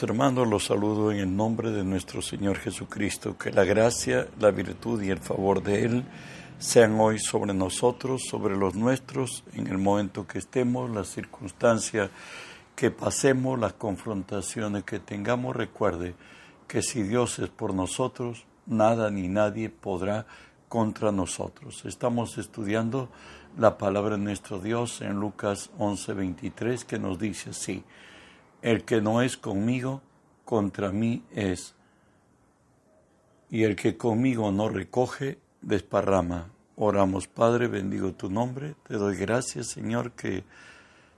Hermanos, los saludo en el nombre de nuestro Señor Jesucristo. Que la gracia, la virtud y el favor de Él sean hoy sobre nosotros, sobre los nuestros, en el momento que estemos, las circunstancias que pasemos, las confrontaciones que tengamos. Recuerde que si Dios es por nosotros, nada ni nadie podrá contra nosotros. Estamos estudiando la palabra de nuestro Dios en Lucas 11:23 que nos dice así. El que no es conmigo, contra mí es. Y el que conmigo no recoge, desparrama. Oramos, Padre, bendigo tu nombre. Te doy gracias, Señor, que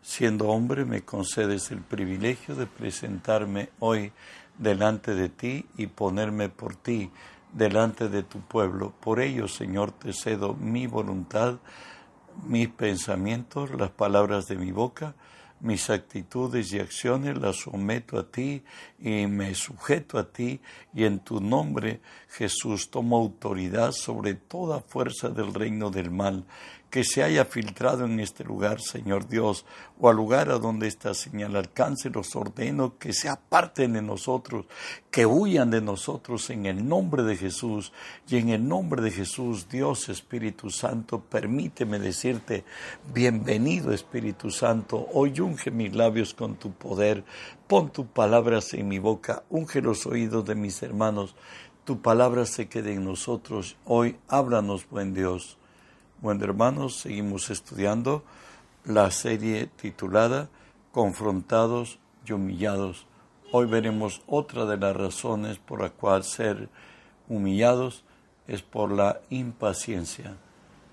siendo hombre me concedes el privilegio de presentarme hoy delante de ti y ponerme por ti delante de tu pueblo. Por ello, Señor, te cedo mi voluntad, mis pensamientos, las palabras de mi boca, mis actitudes y acciones las someto a ti y me sujeto a ti y en tu nombre Jesús tomo autoridad sobre toda fuerza del reino del mal que se haya filtrado en este lugar, Señor Dios, o al lugar a donde esta señal alcance, los ordeno que se aparten de nosotros, que huyan de nosotros en el nombre de Jesús. Y en el nombre de Jesús, Dios Espíritu Santo, permíteme decirte, bienvenido Espíritu Santo, hoy unge mis labios con tu poder, pon tus palabras en mi boca, unge los oídos de mis hermanos, tu palabra se quede en nosotros. Hoy háblanos, buen Dios. Bueno, hermanos, seguimos estudiando la serie titulada Confrontados y humillados. Hoy veremos otra de las razones por la cual ser humillados es por la impaciencia.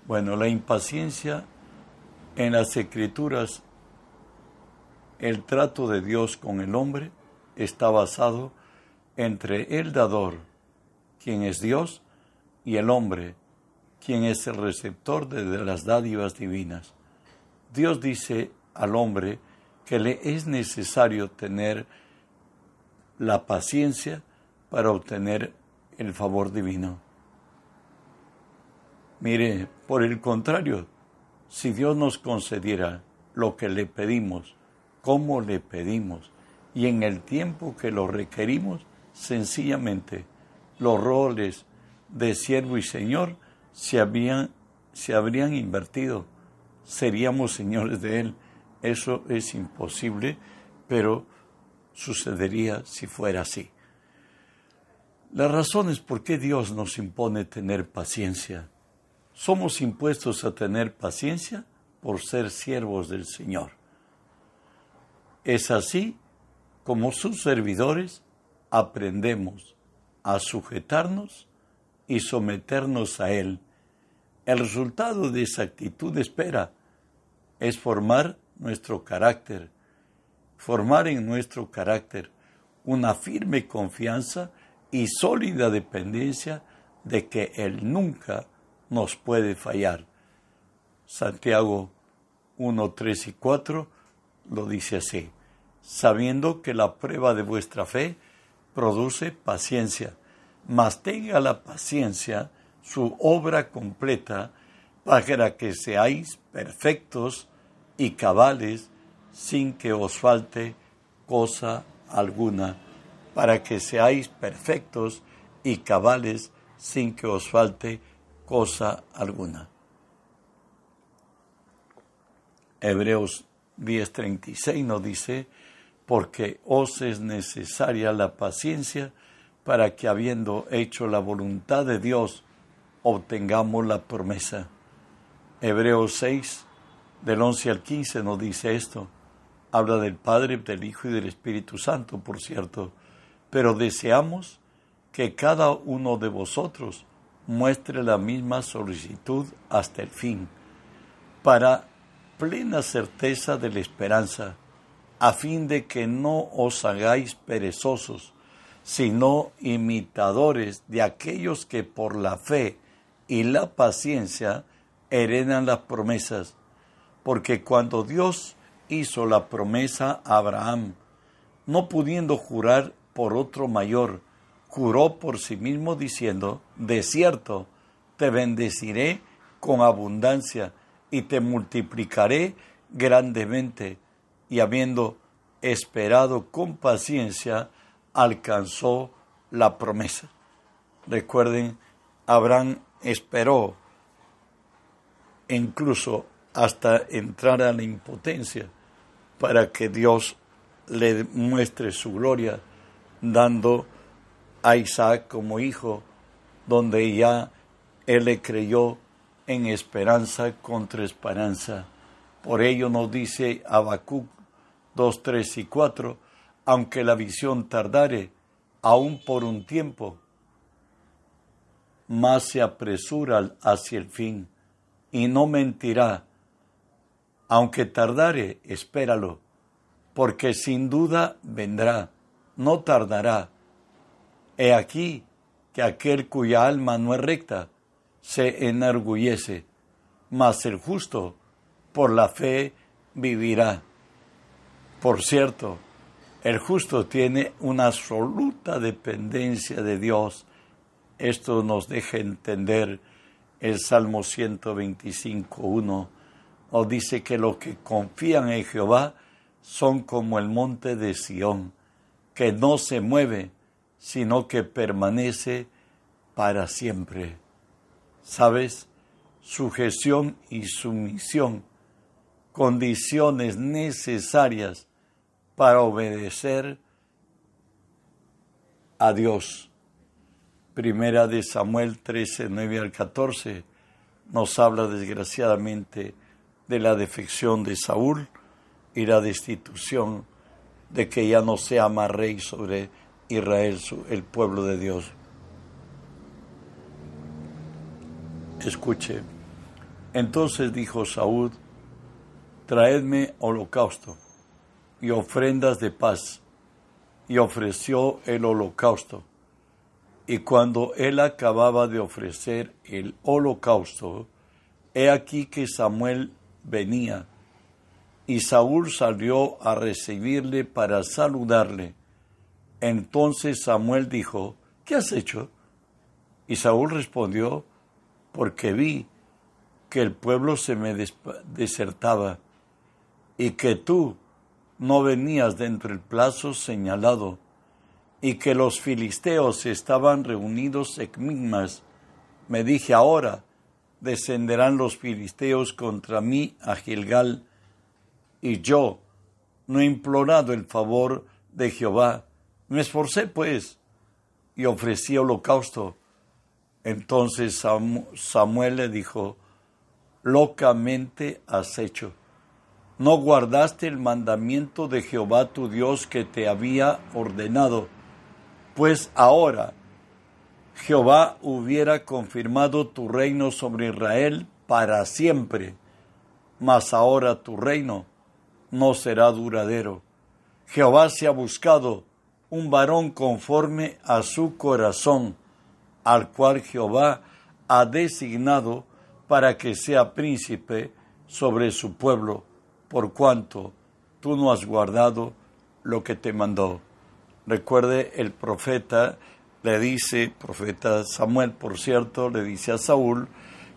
Bueno, la impaciencia en las escrituras, el trato de Dios con el hombre está basado entre el dador, quien es Dios, y el hombre, quien es el receptor de, las dádivas divinas. Dios dice al hombre que le es necesario tener la paciencia para obtener el favor divino. Mire, por el contrario, si Dios nos concediera lo que le pedimos, como le pedimos, y en el tiempo que lo requerimos, sencillamente los roles de siervo y señor se, habían, se habrían invertido, seríamos señores de Él. Eso es imposible, pero sucedería si fuera así. Las razones por qué Dios nos impone tener paciencia. Somos impuestos a tener paciencia por ser siervos del Señor. Es así como sus servidores aprendemos a sujetarnos y someternos a Él. El resultado de esa actitud de espera es formar nuestro carácter, formar en nuestro carácter una firme confianza y sólida dependencia de que Él nunca nos puede fallar. Santiago 1, 3 y 4 lo dice así, sabiendo que la prueba de vuestra fe produce paciencia mas tenga la paciencia su obra completa para que seáis perfectos y cabales sin que os falte cosa alguna, para que seáis perfectos y cabales sin que os falte cosa alguna. Hebreos 10:36 nos dice, porque os es necesaria la paciencia, para que habiendo hecho la voluntad de Dios, obtengamos la promesa. Hebreos 6, del 11 al 15 nos dice esto. Habla del Padre, del Hijo y del Espíritu Santo, por cierto. Pero deseamos que cada uno de vosotros muestre la misma solicitud hasta el fin, para plena certeza de la esperanza, a fin de que no os hagáis perezosos, sino imitadores de aquellos que por la fe y la paciencia heredan las promesas. Porque cuando Dios hizo la promesa a Abraham, no pudiendo jurar por otro mayor, juró por sí mismo diciendo, de cierto, te bendeciré con abundancia y te multiplicaré grandemente. Y habiendo esperado con paciencia, alcanzó la promesa. Recuerden, Abraham esperó incluso hasta entrar a la impotencia para que Dios le muestre su gloria, dando a Isaac como hijo, donde ya él le creyó en esperanza contra esperanza. Por ello nos dice Habacuc 2, 3 y 4, aunque la visión tardare, aún por un tiempo, más se apresura hacia el fin, y no mentirá. Aunque tardare, espéralo, porque sin duda vendrá, no tardará. He aquí que aquel cuya alma no es recta se enorgullece, mas el justo por la fe vivirá. Por cierto, el justo tiene una absoluta dependencia de Dios. Esto nos deja entender el Salmo 125.1. Nos dice que los que confían en Jehová son como el monte de Sión, que no se mueve, sino que permanece para siempre. ¿Sabes? Sujeción y sumisión, condiciones necesarias para obedecer a Dios. Primera de Samuel 13, 9 al 14 nos habla desgraciadamente de la defección de Saúl y la destitución de que ya no sea más rey sobre Israel, el pueblo de Dios. Escuche. Entonces dijo Saúl, traedme holocausto y ofrendas de paz. Y ofreció el holocausto. Y cuando él acababa de ofrecer el holocausto, he aquí que Samuel venía. Y Saúl salió a recibirle para saludarle. Entonces Samuel dijo, ¿qué has hecho? Y Saúl respondió, porque vi que el pueblo se me desertaba y que tú no venías dentro del plazo señalado y que los filisteos estaban reunidos en Me dije ahora, descenderán los filisteos contra mí a Gilgal, y yo no he implorado el favor de Jehová. Me esforcé pues y ofrecí holocausto entonces Samuel le dijo, locamente has hecho. No guardaste el mandamiento de Jehová tu Dios que te había ordenado, pues ahora Jehová hubiera confirmado tu reino sobre Israel para siempre, mas ahora tu reino no será duradero. Jehová se ha buscado un varón conforme a su corazón al cual Jehová ha designado para que sea príncipe sobre su pueblo, por cuanto tú no has guardado lo que te mandó. Recuerde, el profeta le dice, profeta Samuel, por cierto, le dice a Saúl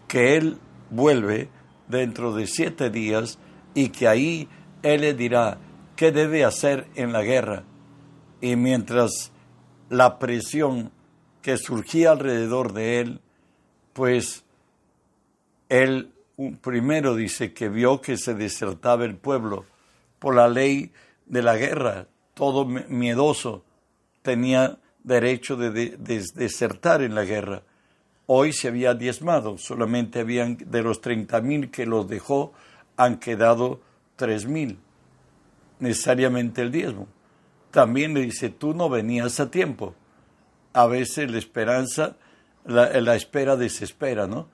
que él vuelve dentro de siete días y que ahí él le dirá qué debe hacer en la guerra. Y mientras la presión que surgía alrededor de él, pues él primero dice que vio que se desertaba el pueblo por la ley de la guerra, todo miedoso tenía derecho de, desertar en la guerra. Hoy se había diezmado, solamente habían de los treinta mil que los dejó, han quedado tres mil, necesariamente el diezmo. También le dice, tú no venías a tiempo a veces la esperanza, la, espera desespera, ¿no?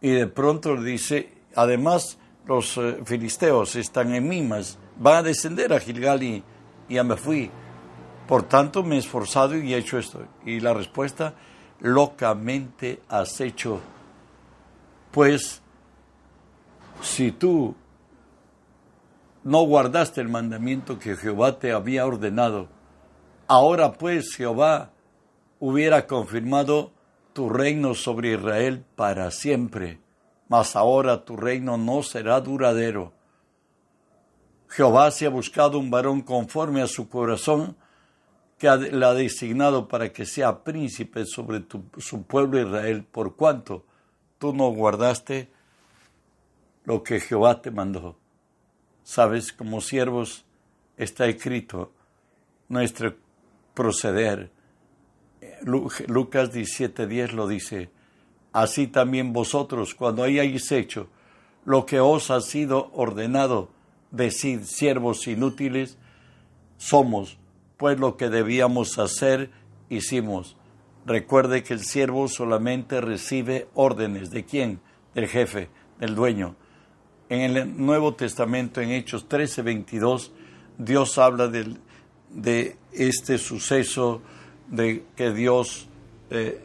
Y de pronto dice, además los eh, filisteos están en Mimas, van a descender a Gilgal y, ya me fui. Por tanto me he esforzado y he hecho esto. Y la respuesta, locamente has hecho. Pues si tú no guardaste el mandamiento que Jehová te había ordenado, ahora pues Jehová hubiera confirmado tu reino sobre Israel para siempre, mas ahora tu reino no será duradero. Jehová se ha buscado un varón conforme a su corazón, que le ha designado para que sea príncipe sobre su pueblo Israel, por cuanto tú no guardaste lo que Jehová te mandó. Sabes, como siervos está escrito nuestro proceder. Lucas 17:10 lo dice. Así también vosotros, cuando hayáis hecho lo que os ha sido ordenado, decid, siervos inútiles, somos, pues lo que debíamos hacer, hicimos. Recuerde que el siervo solamente recibe órdenes. ¿De quién? Del jefe, del dueño. En el Nuevo Testamento, en Hechos 13, 22, Dios habla de este suceso de que Dios eh,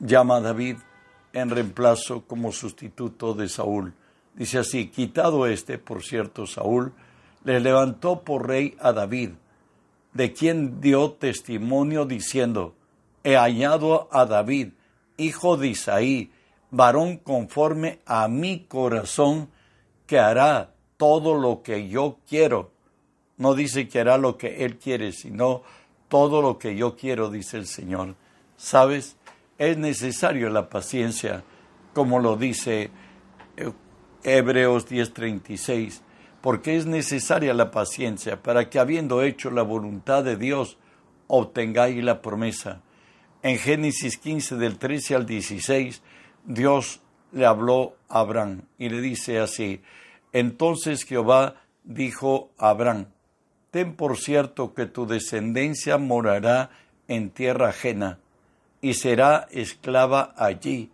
llama a David en reemplazo como sustituto de Saúl. Dice así, quitado este, por cierto, Saúl, le levantó por rey a David, de quien dio testimonio diciendo, he hallado a David, hijo de Isaí, varón conforme a mi corazón, que hará todo lo que yo quiero. No dice que hará lo que él quiere, sino todo lo que yo quiero, dice el Señor. ¿Sabes? Es necesario la paciencia, como lo dice eh, Hebreos 10:36, porque es necesaria la paciencia para que habiendo hecho la voluntad de Dios, obtengáis la promesa. En Génesis 15 del 13 al 16, Dios le habló a Abraham y le dice así, entonces Jehová dijo a Abraham, ten por cierto que tu descendencia morará en tierra ajena y será esclava allí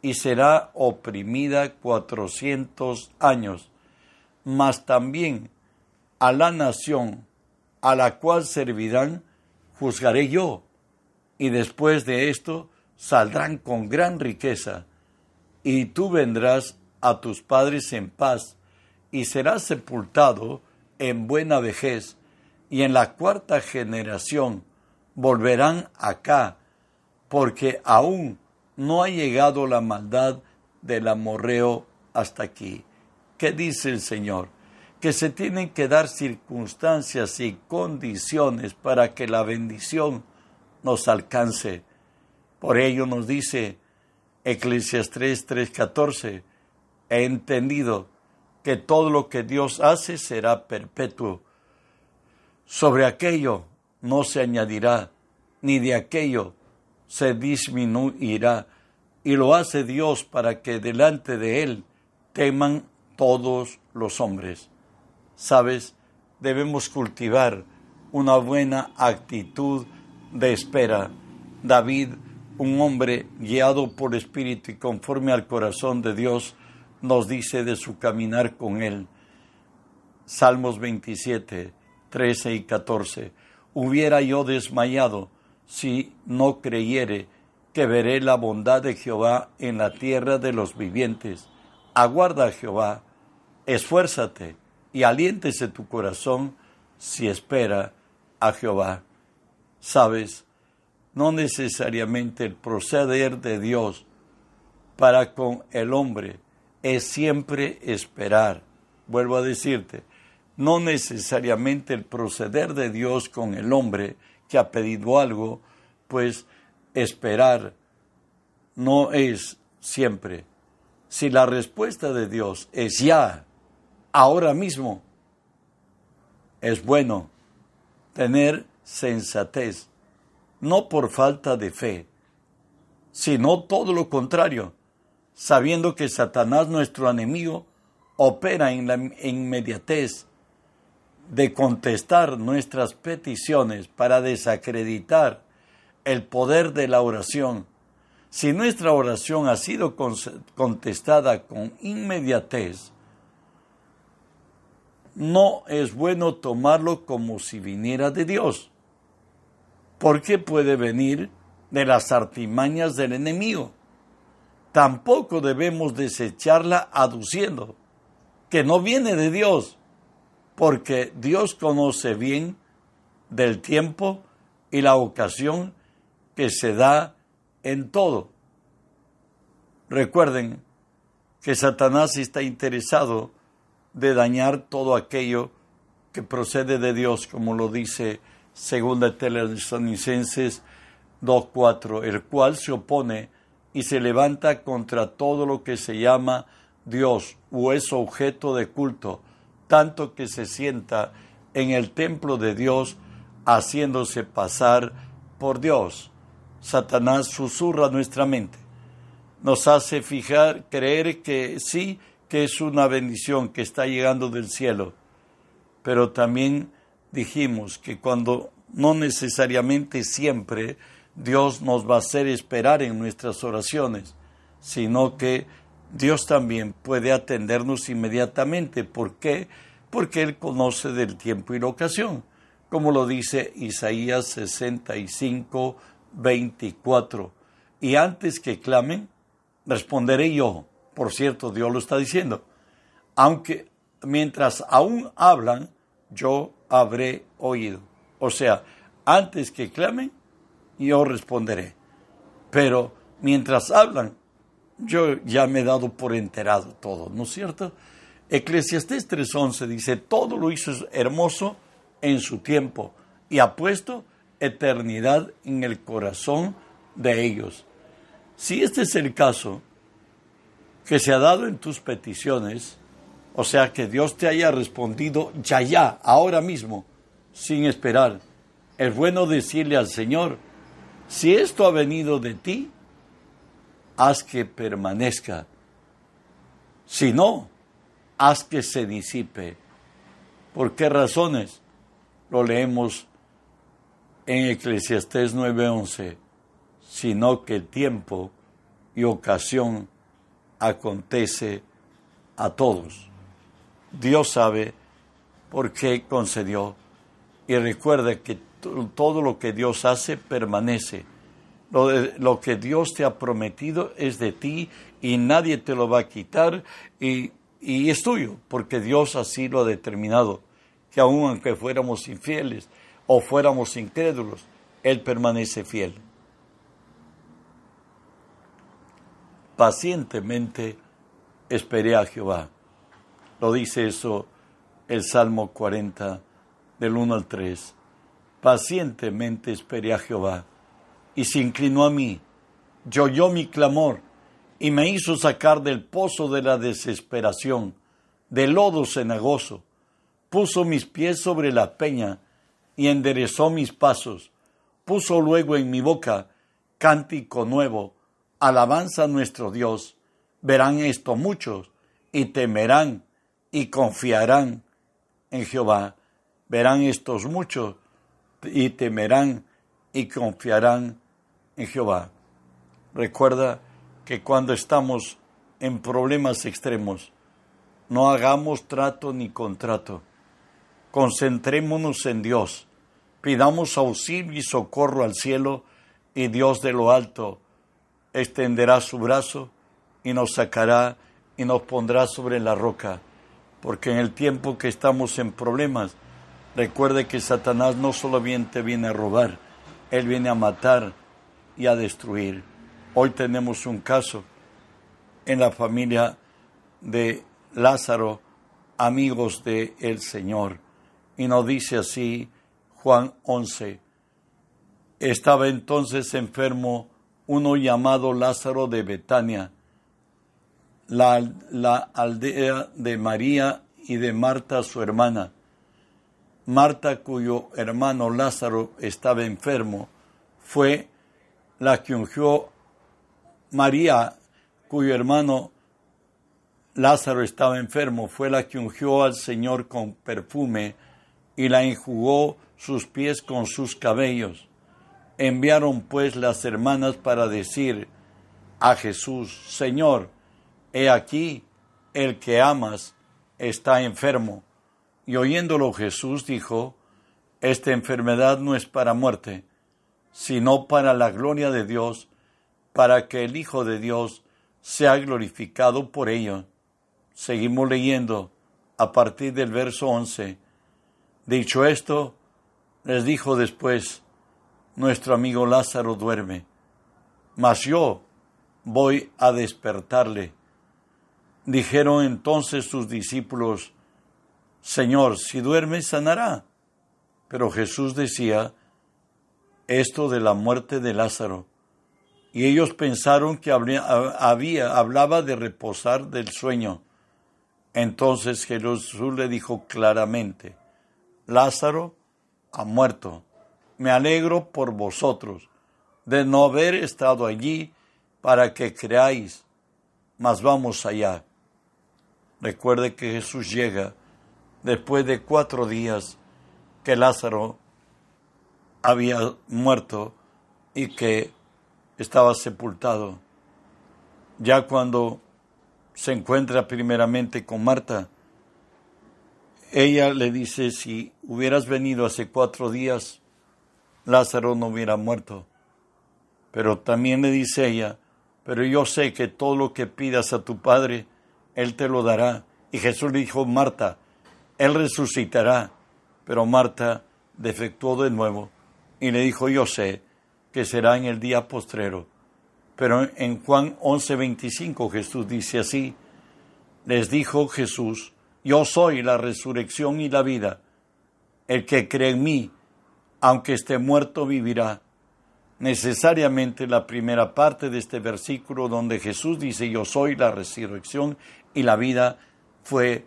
y será oprimida cuatrocientos años, mas también a la nación a la cual servirán juzgaré yo, y después de esto saldrán con gran riqueza, y tú vendrás a tus padres en paz, y serás sepultado en buena vejez, y en la cuarta generación volverán acá, porque aún no ha llegado la maldad del amorreo hasta aquí. ¿Qué dice el Señor? Que se tienen que dar circunstancias y condiciones para que la bendición nos alcance. Por ello nos dice Eclesiastes 3:14, he entendido que todo lo que Dios hace será perpetuo. Sobre aquello no se añadirá, ni de aquello se disminuirá, y lo hace Dios para que delante de Él teman todos los hombres. Sabes, debemos cultivar una buena actitud de espera. David, un hombre guiado por espíritu y conforme al corazón de Dios, nos dice de su caminar con Él. Salmos 27, 13 y 14. Hubiera yo desmayado si no creyere que veré la bondad de Jehová en la tierra de los vivientes. Aguarda Jehová, esfuérzate y aliéntese tu corazón si espera a Jehová. Sabes, no necesariamente el proceder de Dios para con el hombre es siempre esperar. Vuelvo a decirte, no necesariamente el proceder de Dios con el hombre que ha pedido algo, pues esperar no es siempre. Si la respuesta de Dios es ya, ahora mismo, es bueno tener sensatez, no por falta de fe, sino todo lo contrario sabiendo que Satanás, nuestro enemigo, opera en la inmediatez de contestar nuestras peticiones para desacreditar el poder de la oración. Si nuestra oración ha sido contestada con inmediatez, no es bueno tomarlo como si viniera de Dios, porque puede venir de las artimañas del enemigo tampoco debemos desecharla aduciendo que no viene de Dios, porque Dios conoce bien del tiempo y la ocasión que se da en todo. Recuerden que Satanás está interesado de dañar todo aquello que procede de Dios, como lo dice segunda Tesalonicenses 2.4, el cual se opone y se levanta contra todo lo que se llama Dios o es objeto de culto, tanto que se sienta en el templo de Dios haciéndose pasar por Dios. Satanás susurra nuestra mente, nos hace fijar, creer que sí, que es una bendición que está llegando del cielo, pero también dijimos que cuando no necesariamente siempre Dios nos va a hacer esperar en nuestras oraciones, sino que Dios también puede atendernos inmediatamente. ¿Por qué? Porque Él conoce del tiempo y la ocasión, como lo dice Isaías 65, 24. Y antes que clamen, responderé yo. Por cierto, Dios lo está diciendo. Aunque mientras aún hablan, yo habré oído. O sea, antes que clamen, yo responderé. Pero mientras hablan, yo ya me he dado por enterado todo, ¿no es cierto? Eclesiastés 3.11 dice, todo lo hizo hermoso en su tiempo y ha puesto eternidad en el corazón de ellos. Si este es el caso que se ha dado en tus peticiones, o sea, que Dios te haya respondido ya, ya, ahora mismo, sin esperar, es bueno decirle al Señor, si esto ha venido de ti, haz que permanezca. Si no, haz que se disipe. ¿Por qué razones? Lo leemos en Eclesiastés 9:11, sino que tiempo y ocasión acontece a todos. Dios sabe por qué concedió y recuerda que todo lo que Dios hace permanece lo, que Dios te ha prometido es de ti y nadie te lo va a quitar y, y es tuyo, porque Dios así lo ha determinado, que aun aunque fuéramos infieles o fuéramos incrédulos, Él permanece fiel. Pacientemente esperé a Jehová. Lo dice eso el Salmo 40 del 1 al 3. Pacientemente esperé a Jehová y se inclinó a mí, y oyó mi clamor, y me hizo sacar del pozo de la desesperación, del lodo cenagoso, puso mis pies sobre la peña, y enderezó mis pasos, puso luego en mi boca cántico nuevo, alabanza a nuestro Dios. Verán esto muchos, y temerán, y confiarán en Jehová. Verán estos muchos, y temerán, y confiarán en Jehová. Recuerda que cuando estamos en problemas extremos, no hagamos trato ni contrato. Concentrémonos en Dios. Pidamos auxilio y socorro al cielo y Dios de lo alto extenderá su brazo y nos sacará y nos pondrá sobre la roca. Porque en el tiempo que estamos en problemas, recuerde que Satanás no solamente viene a robar, él viene a matar y a destruir. Hoy tenemos un caso en la familia de Lázaro, amigos del el Señor. Y nos dice así Juan 11. Estaba entonces enfermo uno llamado Lázaro de Betania, la, la aldea de María y de Marta su hermana. Marta, cuyo hermano Lázaro estaba enfermo, fue la que ungió María, cuyo hermano Lázaro estaba enfermo, fue la que ungió al Señor con perfume y la enjugó sus pies con sus cabellos. Enviaron pues las hermanas para decir a Jesús, Señor, he aquí, el que amas está enfermo. Y oyéndolo Jesús dijo, esta enfermedad no es para muerte, sino para la gloria de Dios, para que el Hijo de Dios sea glorificado por ello. Seguimos leyendo a partir del verso 11. Dicho esto, les dijo después, nuestro amigo Lázaro duerme, mas yo voy a despertarle. Dijeron entonces sus discípulos, Señor, si duerme, sanará. Pero Jesús decía esto de la muerte de Lázaro. Y ellos pensaron que había, hablaba de reposar del sueño. Entonces Jesús le dijo claramente, Lázaro ha muerto. Me alegro por vosotros de no haber estado allí para que creáis, mas vamos allá. Recuerde que Jesús llega después de cuatro días que Lázaro había muerto y que estaba sepultado. Ya cuando se encuentra primeramente con Marta, ella le dice, si hubieras venido hace cuatro días, Lázaro no hubiera muerto. Pero también le dice ella, pero yo sé que todo lo que pidas a tu Padre, Él te lo dará. Y Jesús le dijo, Marta, Él resucitará. Pero Marta defectuó de nuevo y le dijo, yo sé que será en el día postrero. Pero en Juan 11:25 Jesús dice así, les dijo Jesús, yo soy la resurrección y la vida. El que cree en mí, aunque esté muerto, vivirá. Necesariamente la primera parte de este versículo donde Jesús dice, yo soy la resurrección y la vida, fue,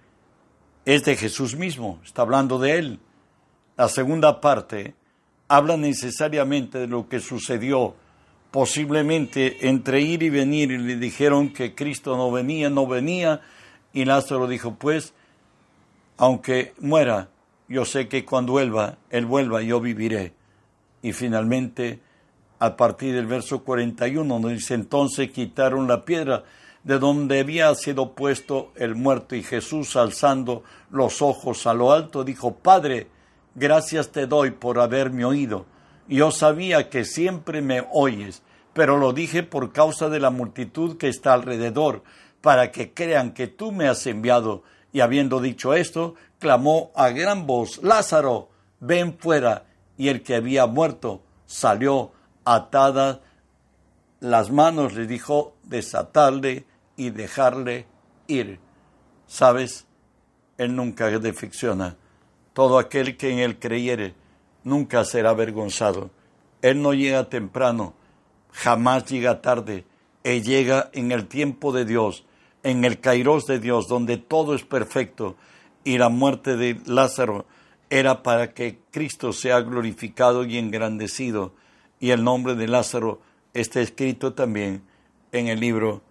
es de Jesús mismo, está hablando de él. La segunda parte habla necesariamente de lo que sucedió posiblemente entre ir y venir y le dijeron que Cristo no venía, no venía, y Lázaro dijo, pues, aunque muera, yo sé que cuando vuelva, Él vuelva, yo viviré. Y finalmente, a partir del verso 41, nos dice, entonces quitaron la piedra de donde había sido puesto el muerto, y Jesús, alzando los ojos a lo alto, dijo, Padre, gracias te doy por haberme oído. Yo sabía que siempre me oyes, pero lo dije por causa de la multitud que está alrededor, para que crean que tú me has enviado. Y habiendo dicho esto, clamó a gran voz, Lázaro, ven fuera. Y el que había muerto salió atada las manos, le dijo, desatarle y dejarle ir. ¿Sabes? Él nunca defecciona todo aquel que en él creyere nunca será avergonzado. Él no llega temprano, jamás llega tarde. Él llega en el tiempo de Dios, en el kairos de Dios, donde todo es perfecto. Y la muerte de Lázaro era para que Cristo sea glorificado y engrandecido. Y el nombre de Lázaro está escrito también en el libro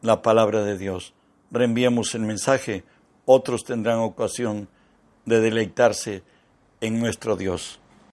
La Palabra de Dios. Reenviamos el mensaje, otros tendrán ocasión de deleitarse en nuestro Dios.